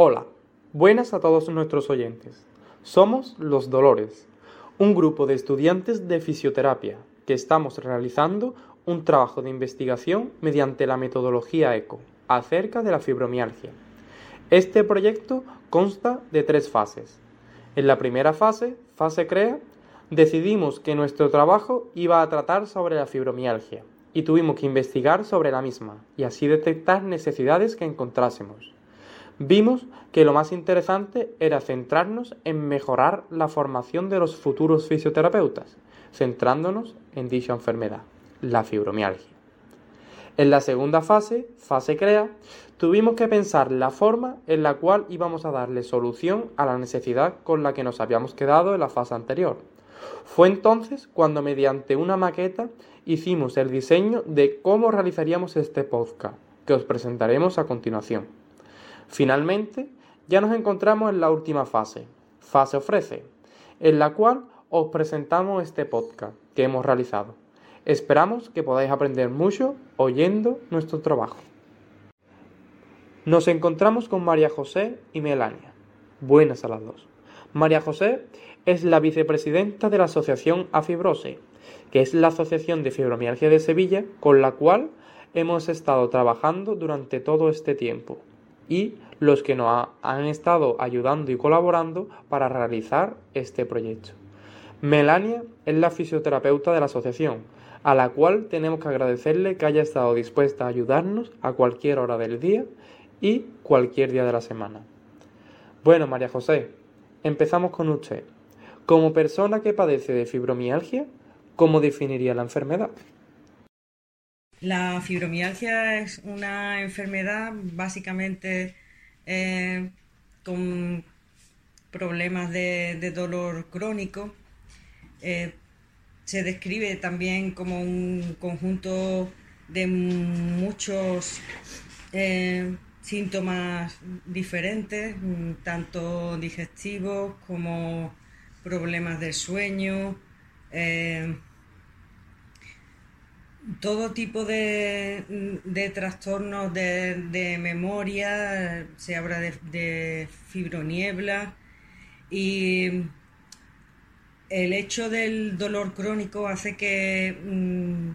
Hola, buenas a todos nuestros oyentes. Somos Los Dolores, un grupo de estudiantes de fisioterapia que estamos realizando un trabajo de investigación mediante la metodología ECO acerca de la fibromialgia. Este proyecto consta de tres fases. En la primera fase, fase CREA, decidimos que nuestro trabajo iba a tratar sobre la fibromialgia y tuvimos que investigar sobre la misma y así detectar necesidades que encontrásemos. Vimos que lo más interesante era centrarnos en mejorar la formación de los futuros fisioterapeutas, centrándonos en dicha enfermedad, la fibromialgia. En la segunda fase, fase CREA, tuvimos que pensar la forma en la cual íbamos a darle solución a la necesidad con la que nos habíamos quedado en la fase anterior. Fue entonces cuando mediante una maqueta hicimos el diseño de cómo realizaríamos este podcast, que os presentaremos a continuación. Finalmente, ya nos encontramos en la última fase, fase ofrece, en la cual os presentamos este podcast que hemos realizado. Esperamos que podáis aprender mucho oyendo nuestro trabajo. Nos encontramos con María José y Melania. Buenas a las dos. María José es la vicepresidenta de la Asociación Afibrose, que es la Asociación de Fibromialgia de Sevilla con la cual hemos estado trabajando durante todo este tiempo y los que nos han estado ayudando y colaborando para realizar este proyecto. Melania es la fisioterapeuta de la asociación, a la cual tenemos que agradecerle que haya estado dispuesta a ayudarnos a cualquier hora del día y cualquier día de la semana. Bueno, María José, empezamos con usted. Como persona que padece de fibromialgia, ¿cómo definiría la enfermedad? La fibromialgia es una enfermedad básicamente eh, con problemas de, dolor crónico. Eh, se describe también como un conjunto de muchos eh, síntomas diferentes, tanto digestivos como problemas del sueño, todo tipo de, trastornos de, memoria, se habla de, fibroniebla y el hecho del dolor crónico hace que mm,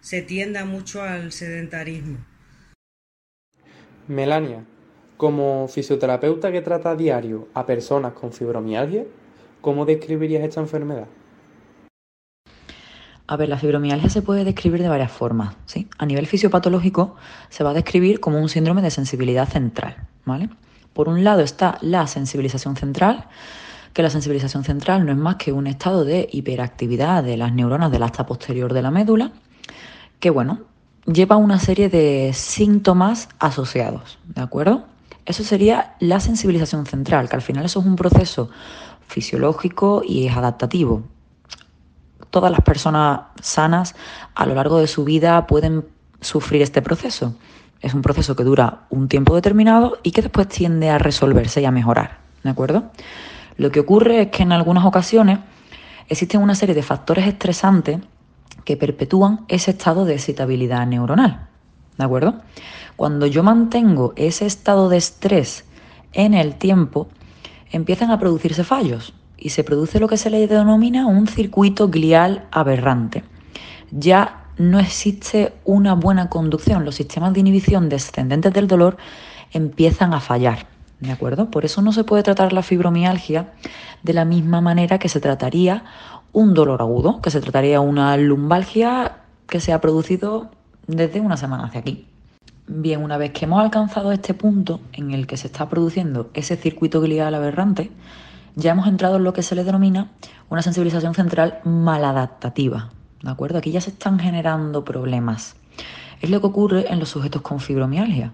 se tienda mucho al sedentarismo. Melania, como fisioterapeuta que trata a diario a personas con fibromialgia, ¿cómo describirías esta enfermedad? A ver, la fibromialgia se puede describir de varias formas. ¿sí? A nivel fisiopatológico se va a describir como un síndrome de sensibilidad central. ¿vale? Por un lado está la sensibilización central, que la sensibilización central no es más que un estado de hiperactividad de las neuronas del asta posterior de la médula, que bueno, lleva una serie de síntomas asociados, ¿de acuerdo? Eso sería la sensibilización central, que al final eso es un proceso fisiológico y es adaptativo todas las personas sanas a lo largo de su vida pueden sufrir este proceso. Es un proceso que dura un tiempo determinado y que después tiende a resolverse y a mejorar. ¿De acuerdo? Lo que ocurre es que en algunas ocasiones existen una serie de factores estresantes que perpetúan ese estado de excitabilidad neuronal. ¿De acuerdo? Cuando yo mantengo ese estado de estrés en el tiempo, empiezan a producirse fallos y se produce lo que se le denomina un circuito glial aberrante. Ya no existe una buena conducción, los sistemas de inhibición descendentes del dolor empiezan a fallar. ¿De acuerdo? Por eso no se puede tratar la fibromialgia de la misma manera que se trataría un dolor agudo, que se trataría una lumbalgia que se ha producido desde una semana hacia aquí. Bien, una vez que hemos alcanzado este punto en el que se está produciendo ese circuito glial aberrante, ya hemos entrado en lo que se le denomina una sensibilización central maladaptativa. ¿De acuerdo? Aquí ya se están generando problemas. Es lo que ocurre en los sujetos con fibromialgia.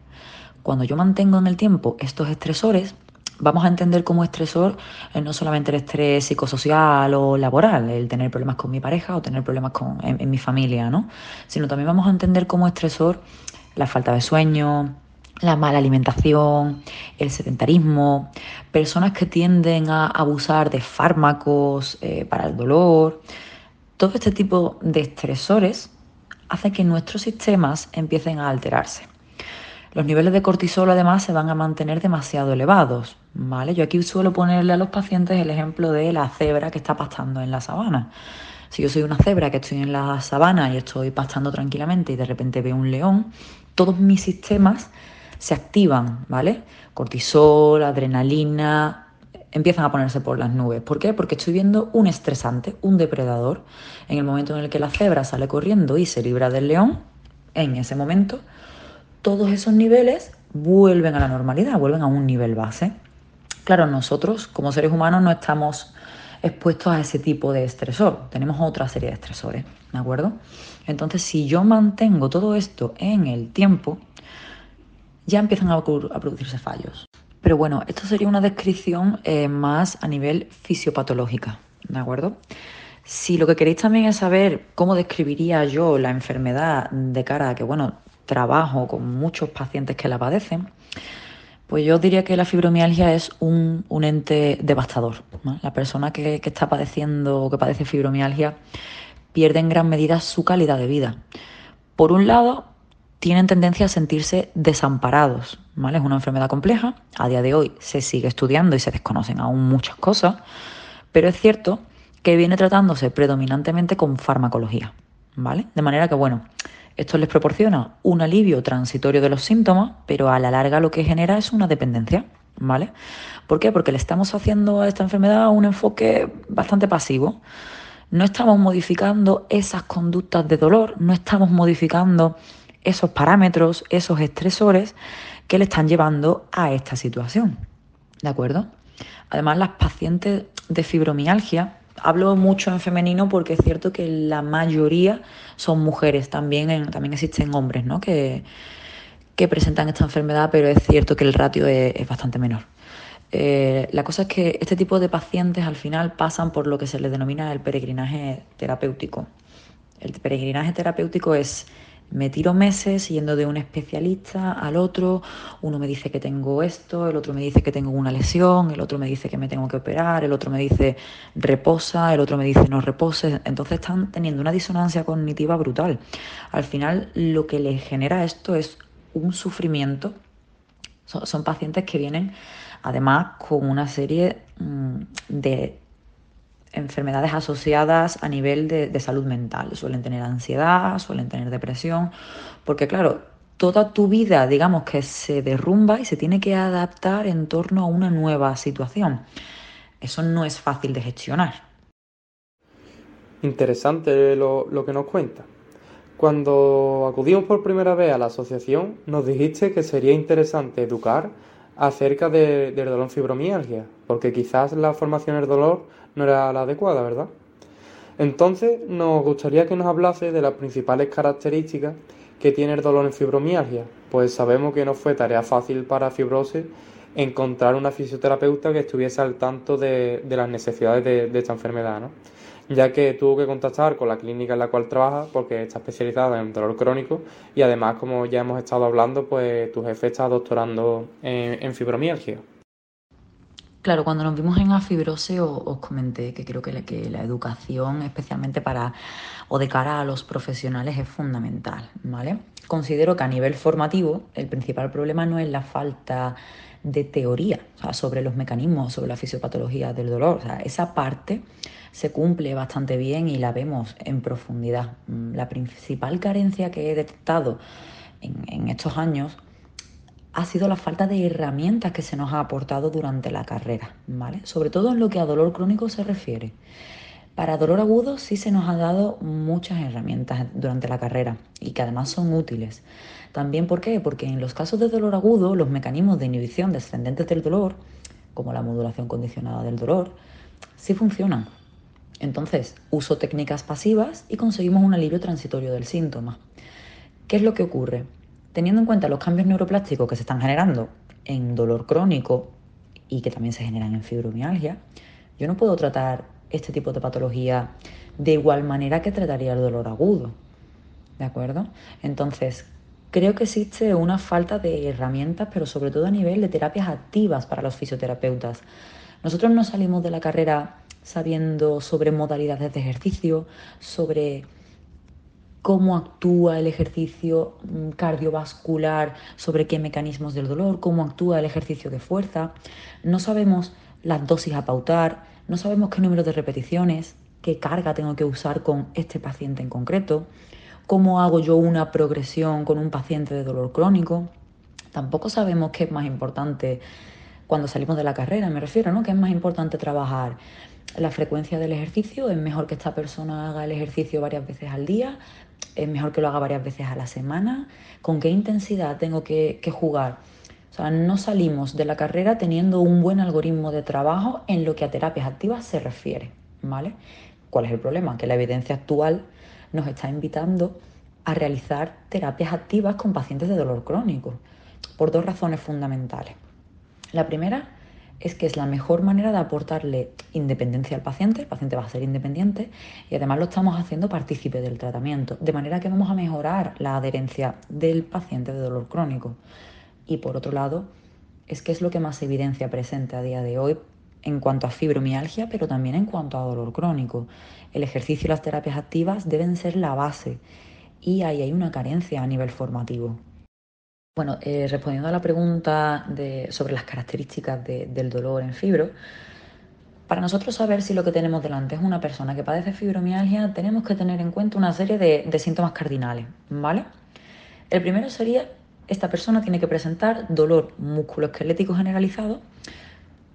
Cuando yo mantengo en el tiempo estos estresores, vamos a entender como estresor eh, no solamente el estrés psicosocial o laboral, el tener problemas con mi pareja o tener problemas con, en, en mi familia, ¿no? Sino también vamos a entender como estresor la falta de sueño, la mala alimentación, el sedentarismo, personas que tienden a abusar de fármacos eh, para el dolor. Todo este tipo de estresores hace que nuestros sistemas empiecen a alterarse. Los niveles de cortisol además se van a mantener demasiado elevados, ¿vale? Yo aquí suelo ponerle a los pacientes el ejemplo de la cebra que está pastando en la sabana. Si yo soy una cebra que estoy en la sabana y estoy pastando tranquilamente y de repente veo un león, todos mis sistemas se activan, ¿vale? Cortisol, adrenalina, empiezan a ponerse por las nubes. ¿Por qué? Porque estoy viendo un estresante, un depredador. En el momento en el que la cebra sale corriendo y se libra del león, en ese momento, todos esos niveles vuelven a la normalidad, vuelven a un nivel base. Claro, nosotros como seres humanos no estamos expuestos a ese tipo de estresor, tenemos otra serie de estresores, ¿de acuerdo? Entonces, si yo mantengo todo esto en el tiempo, ya empiezan a, producirse fallos. Pero bueno, esto sería una descripción eh, más a nivel fisiopatológica, ¿de acuerdo? Si lo que queréis también es saber cómo describiría yo la enfermedad de cara a que, bueno, trabajo con muchos pacientes que la padecen, pues yo diría que la fibromialgia es un, ente devastador. La persona que, que, está padeciendo o que padece fibromialgia pierde en gran medida su calidad de vida. Por un lado, tienen tendencia a sentirse desamparados. ¿vale? Es una enfermedad compleja. A día de hoy se sigue estudiando y se desconocen aún muchas cosas. Pero es cierto que viene tratándose predominantemente con farmacología. ¿vale? De manera que, bueno, esto les proporciona un alivio transitorio de los síntomas, pero a la larga lo que genera es una dependencia, ¿vale? ¿Por qué? Porque le estamos haciendo a esta enfermedad un enfoque bastante pasivo. No estamos modificando esas conductas de dolor, no estamos modificando esos parámetros, esos estresores que le están llevando a esta situación. ¿De acuerdo? Además, las pacientes de fibromialgia Hablo mucho en femenino porque es cierto que la mayoría son mujeres, también, también existen hombres ¿no? que, que presentan esta enfermedad, pero es cierto que el ratio es, bastante menor. Eh, la cosa es que este tipo de pacientes al final pasan por lo que se les denomina el peregrinaje terapéutico. El peregrinaje terapéutico es me tiro meses yendo de un especialista al otro, uno me dice que tengo esto, el otro me dice que tengo una lesión, el otro me dice que me tengo que operar, el otro me dice reposa, el otro me dice no repose. Entonces están teniendo una disonancia cognitiva brutal. Al final lo que les genera esto es un sufrimiento. Son, pacientes que vienen además con una serie mm, de enfermedades asociadas a nivel de, salud mental. Suelen tener ansiedad, suelen tener depresión, porque claro, toda tu vida, digamos que se derrumba y se tiene que adaptar en torno a una nueva situación. Eso no es fácil de gestionar. Interesante lo, lo que nos cuenta. Cuando acudimos por primera vez a la asociación, nos dijiste que sería interesante educar acerca de, del dolor fibromialgia, porque quizás la formación del dolor no era la adecuada, ¿verdad? Entonces, nos gustaría que nos hablase de las principales características que tiene el dolor en fibromialgia, pues sabemos que no fue tarea fácil para fibrosis encontrar una fisioterapeuta que estuviese al tanto de, las necesidades de, de esta enfermedad, ¿no? ya que tuvo que contactar con la clínica en la cual trabaja porque está especializada en dolor crónico y además, como ya hemos estado hablando, pues tu jefe está doctorando en, fibromialgia. Claro, cuando nos vimos en Afibrose os, comenté que creo que la, que la, educación, especialmente para o de cara a los profesionales, es fundamental, ¿vale? Considero que a nivel formativo el principal problema no es la falta de teoría sobre los mecanismos, sobre la fisiopatología del dolor. O sea, esa parte se cumple bastante bien y la vemos en profundidad. Mm, la principal carencia que he detectado en, estos años ha sido la falta de herramientas que se nos ha aportado durante la carrera, ¿vale? Sobre todo en lo que a dolor crónico se refiere. Para dolor agudo sí se nos ha dado muchas herramientas durante la carrera y que además son útiles. También ¿por qué? Porque en los casos de dolor agudo los mecanismos de inhibición descendentes del dolor, como la modulación condicionada del dolor, sí funcionan. Entonces, uso técnicas pasivas y conseguimos un alivio transitorio del síntoma. ¿Qué es lo que ocurre? Teniendo en cuenta los cambios neuroplásticos que se están generando en dolor crónico y que también se generan en fibromialgia, yo no puedo tratar este tipo de patología de igual manera que trataría el dolor agudo. ¿De acuerdo? Entonces, creo que existe una falta de herramientas, pero sobre todo a nivel de terapias activas para los fisioterapeutas. Nosotros no salimos de la carrera sabiendo sobre modalidades de ejercicio, sobre cómo actúa el ejercicio mm, cardiovascular sobre qué mecanismos del dolor, cómo actúa el ejercicio de fuerza. No sabemos las dosis a pautar, no sabemos qué número de repeticiones, qué carga tengo que usar con este paciente en concreto, cómo hago yo una progresión con un paciente de dolor crónico. Tampoco sabemos qué es más importante cuando salimos de la carrera, me refiero, ¿no? ¿Qué es más importante trabajar? La frecuencia del ejercicio, es mejor que esta persona haga el ejercicio varias veces al día, es mejor que lo haga varias veces a la semana, con qué intensidad tengo que, que jugar. O sea, no salimos de la carrera teniendo un buen algoritmo de trabajo en lo que a terapias activas se refiere, ¿vale? ¿Cuál es el problema? Que la evidencia actual nos está invitando a realizar terapias activas con pacientes de dolor crónico, por dos razones fundamentales. La primera es que es la mejor manera de aportarle independencia al paciente, el paciente va a ser independiente y además lo estamos haciendo partícipe del tratamiento, de manera que vamos a mejorar la adherencia del paciente de dolor crónico. Y por otro lado, es que es lo que más evidencia presente a día de hoy en cuanto a fibromialgia, pero también en cuanto a dolor crónico. El ejercicio y las terapias activas deben ser la base y ahí hay una carencia a nivel formativo. Bueno, eh, respondiendo a la pregunta sobre las características del dolor en fibro, para nosotros saber si lo que tenemos delante es una persona que padece fibromialgia, tenemos que tener en cuenta una serie de, síntomas cardinales, ¿vale? El primero sería, esta persona tiene que presentar dolor musculoesquelético generalizado,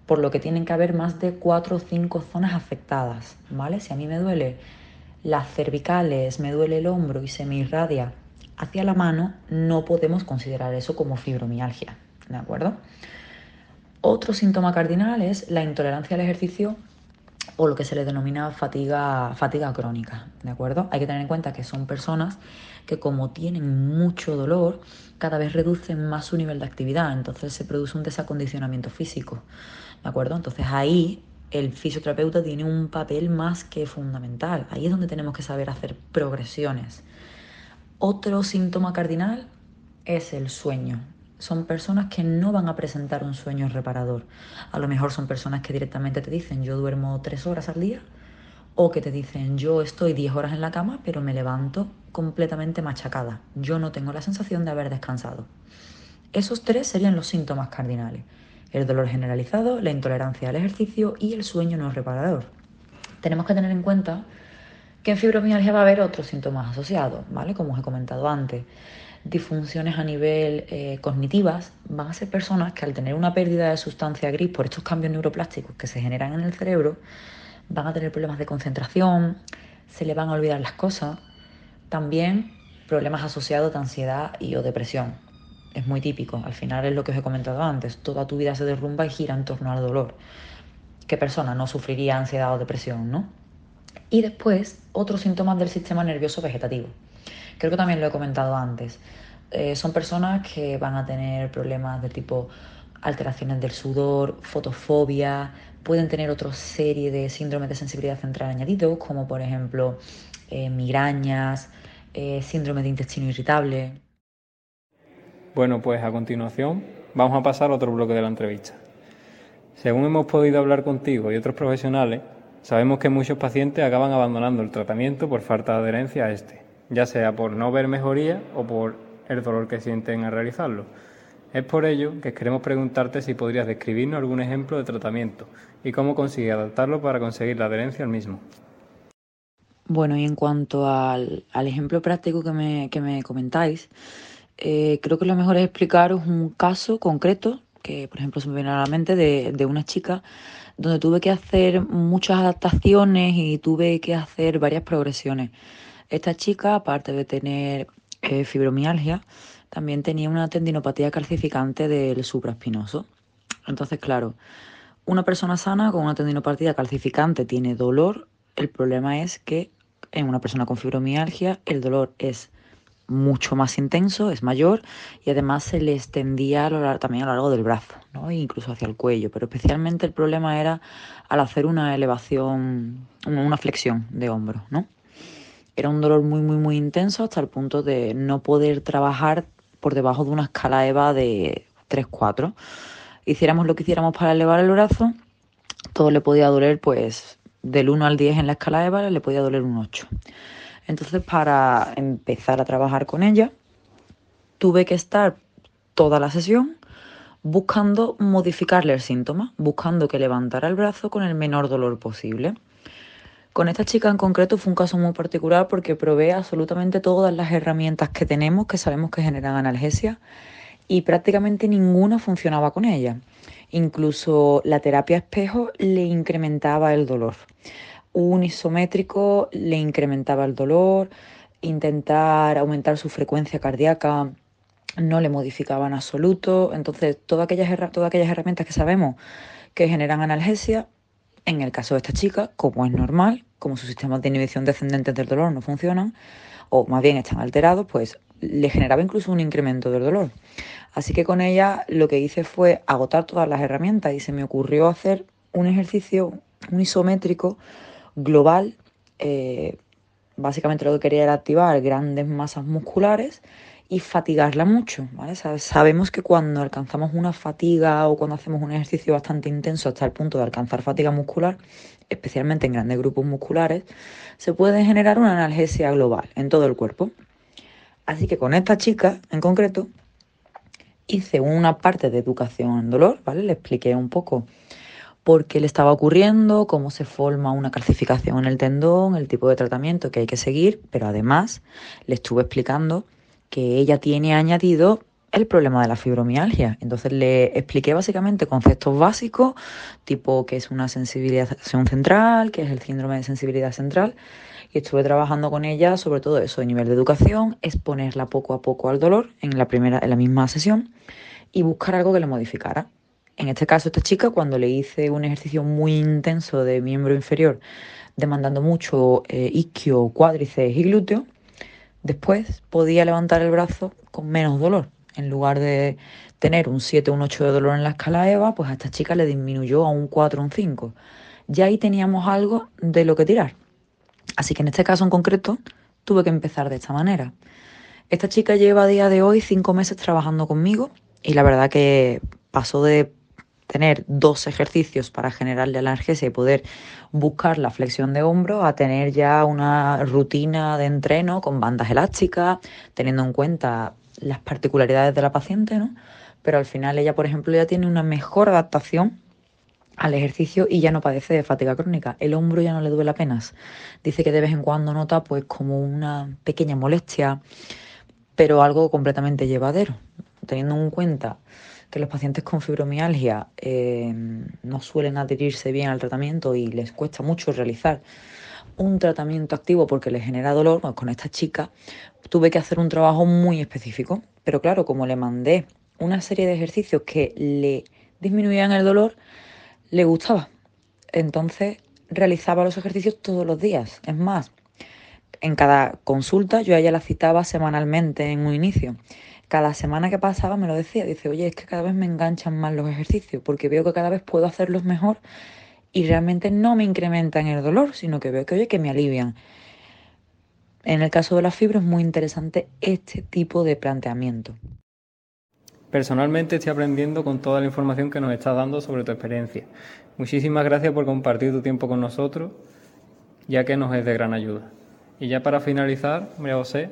por lo que tienen que haber más de cuatro o cinco zonas afectadas, ¿vale? Si a mí me duele las cervicales, me duele el hombro y se me irradia hacia la mano, no podemos considerar eso como fibromialgia, ¿de acuerdo? Otro síntoma cardinal es la intolerancia al ejercicio o lo que se le denomina fatiga, fatiga crónica, ¿de acuerdo? Hay que tener en cuenta que son personas que como tienen mucho dolor, cada vez reducen más su nivel de actividad, entonces se produce un desacondicionamiento físico. ¿De acuerdo? Entonces ahí el fisioterapeuta tiene un papel más que fundamental. Ahí es donde tenemos que saber hacer progresiones. Otro síntoma cardinal es el sueño. Son personas que no van a presentar un sueño reparador. A lo mejor son personas que directamente te dicen yo duermo tres horas al día o que te dicen yo estoy diez horas en la cama pero me levanto completamente machacada. Yo no tengo la sensación de haber descansado. Esos tres serían los síntomas cardinales el dolor generalizado, la intolerancia al ejercicio y el sueño no reparador. Tenemos que tener en cuenta que en fibromialgia va a haber otros síntomas asociados, ¿vale? Como os he comentado antes. Disfunciones a nivel eh, cognitivas van a ser personas que al tener una pérdida de sustancia gris por estos cambios neuroplásticos que se generan en el cerebro, van a tener problemas de concentración, se le van a olvidar las cosas, también problemas asociados a ansiedad y o depresión es muy típico. Al final es lo que os he comentado antes. Toda tu vida se derrumba y gira en torno al dolor. ¿Qué persona no sufriría ansiedad o depresión, no? Y después, otros síntomas del sistema nervioso vegetativo. Creo que también lo he comentado antes. Eh, son personas que van a tener problemas de tipo alteraciones del sudor, fotofobia, pueden tener otra serie de síndromes de sensibilidad central añadidos, como por ejemplo eh, migrañas, eh, síndrome de intestino irritable. Bueno, pues a continuación vamos a pasar a otro bloque de la entrevista. Según hemos podido hablar contigo y otros profesionales, sabemos que muchos pacientes acaban abandonando el tratamiento por falta de adherencia a este, ya sea por no ver mejoría o por el dolor que sienten al realizarlo. Es por ello que queremos preguntarte si podrías describirnos algún ejemplo de tratamiento y cómo consigue adaptarlo para conseguir la adherencia al mismo. Bueno, y en cuanto al, ejemplo práctico que me, que me comentáis, eh, creo que lo mejor es explicaros un caso concreto que, por ejemplo, se me viene a la mente de, una chica donde tuve que hacer muchas adaptaciones y tuve que hacer varias progresiones. Esta chica, aparte de tener eh, fibromialgia, también tenía una tendinopatía calcificante del supraespinoso. Entonces, claro, una persona sana con una tendinopatía calcificante tiene dolor. El problema es que en una persona con fibromialgia el dolor es mucho más intenso, es mayor y además se le extendía también a lo largo del brazo, ¿no? E incluso hacia el cuello, pero especialmente el problema era al hacer una elevación, una flexión de hombro, ¿no? Era un dolor muy, muy, muy intenso hasta el punto de no poder trabajar por debajo de una escala EVA de 3-4. Hiciéramos lo que hiciéramos para elevar el brazo, todo le podía doler, pues del 1 al 10 en la escala EVA le podía doler un 8. Entonces, para empezar a trabajar con ella, tuve que estar toda la sesión buscando modificarle el síntoma, buscando que levantara el brazo con el menor dolor posible. Con esta chica en concreto fue un caso muy particular porque probé absolutamente todas las herramientas que tenemos que sabemos que generan analgesia y prácticamente ninguna funcionaba con ella. Incluso la terapia espejo le incrementaba el dolor. Un isométrico le incrementaba el dolor, intentar aumentar su frecuencia cardíaca no le modificaba en absoluto. Entonces, todas aquellas, todas aquellas herramientas que sabemos que generan analgesia, en el caso de esta chica, como es normal, como sus sistemas de inhibición descendentes del dolor no funcionan, o más bien están alterados, pues le generaba incluso un incremento del dolor. Así que con ella lo que hice fue agotar todas las herramientas y se me ocurrió hacer un ejercicio, un isométrico global. Eh, básicamente lo que quería era activar grandes masas musculares y fatigarla mucho. Sabemos que cuando alcanzamos una fatiga o cuando hacemos un ejercicio bastante intenso hasta el punto de alcanzar fatiga muscular, especialmente en grandes grupos musculares, se puede generar una analgesia global en todo el cuerpo. Así que con esta chica en concreto hice una parte de educación en dolor, ¿vale? Le expliqué un poco por qué le estaba ocurriendo, cómo se forma una calcificación en el tendón, el tipo de tratamiento que hay que seguir, pero además le estuve explicando que ella tiene añadido el problema de la fibromialgia. Entonces le expliqué básicamente conceptos básicos, tipo que es una sensibilización central, que es el síndrome de sensibilidad central, y estuve trabajando con ella sobre todo eso, a nivel de educación, exponerla poco a poco al dolor en la primera, en la misma sesión, y buscar algo que le modificara. En este caso, esta chica, cuando le hice un ejercicio muy intenso de miembro inferior, demandando mucho eh, isquio, cuádriceps y glúteo, después podía levantar el brazo con menos dolor. En lugar de tener un 7 o un 8 de dolor en la escala EVA, pues a esta chica le disminuyó a un 4 o un 5. Ya ahí teníamos algo de lo que tirar. Así que en este caso en concreto tuve que empezar de esta manera. Esta chica lleva a día de hoy cinco meses trabajando conmigo y la verdad que pasó de tener dos ejercicios para generarle analgesia y poder buscar la flexión de hombro a tener ya una rutina de entreno con bandas elásticas, teniendo en cuenta las particularidades de la paciente, ¿no? Pero al final ella, por ejemplo, ya tiene una mejor adaptación al ejercicio y ya no padece de fatiga crónica. El hombro ya no le duele apenas. Dice que de vez en cuando nota pues como una pequeña molestia, pero algo completamente llevadero, teniendo en cuenta que los pacientes con fibromialgia eh, no suelen adherirse bien al tratamiento y les cuesta mucho realizar un tratamiento activo porque les genera dolor, pues con esta chica tuve que hacer un trabajo muy específico. Pero claro, como le mandé una serie de ejercicios que le disminuían el dolor, le gustaba. Entonces realizaba los ejercicios todos los días. Es más, en cada consulta yo a ella la citaba semanalmente en un inicio cada semana que pasaba me lo decía, dice, oye, es que cada vez me enganchan más los ejercicios, porque veo que cada vez puedo hacerlos mejor y realmente no me incrementan el dolor, sino que veo que, oye, que me alivian. En el caso de la fibra es muy interesante este tipo de planteamiento. Personalmente estoy aprendiendo con toda la información que nos estás dando sobre tu experiencia. Muchísimas gracias por compartir tu tiempo con nosotros, ya que nos es de gran ayuda. Y ya para finalizar, María José,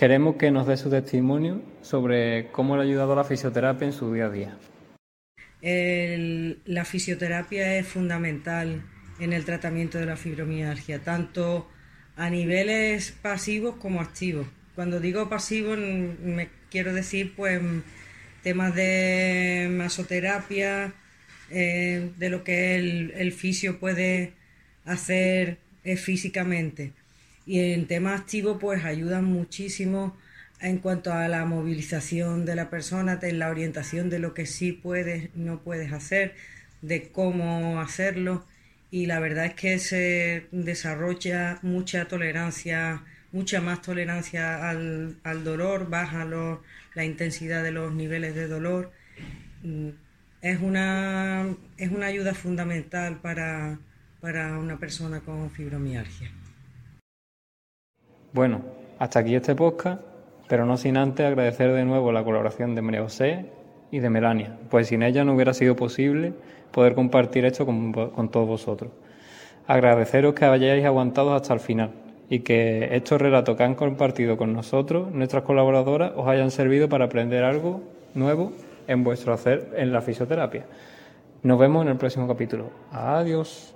Queremos que nos dé su testimonio sobre cómo le ha ayudado la fisioterapia en su día a día. la fisioterapia es fundamental en el tratamiento de la fibromialgia, tanto a niveles pasivos como activos. Cuando digo pasivos me quiero decir pues temas de masoterapia, eh, de lo que el, el fisio puede hacer eh, físicamente. Y en tema activo, pues ayudan muchísimo en cuanto a la movilización de la persona, en la orientación de lo que sí puedes, no puedes hacer, de cómo hacerlo. Y la verdad es que se desarrolla mucha tolerancia, mucha más tolerancia al, dolor, baja la intensidad de los niveles de dolor. Mm, es una, es una ayuda fundamental para, para una persona con fibromialgia. Bueno, hasta aquí este podcast, pero no sin antes agradecer de nuevo la colaboración de María José y de Melania, pues sin ella no hubiera sido posible poder compartir esto con, con todos vosotros. Agradeceros que hayáis aguantado hasta el final y que estos relatos que han compartido con nosotros, nuestras colaboradoras, os hayan servido para aprender algo nuevo en vuestro hacer en la fisioterapia. Nos vemos en el próximo capítulo. Adiós.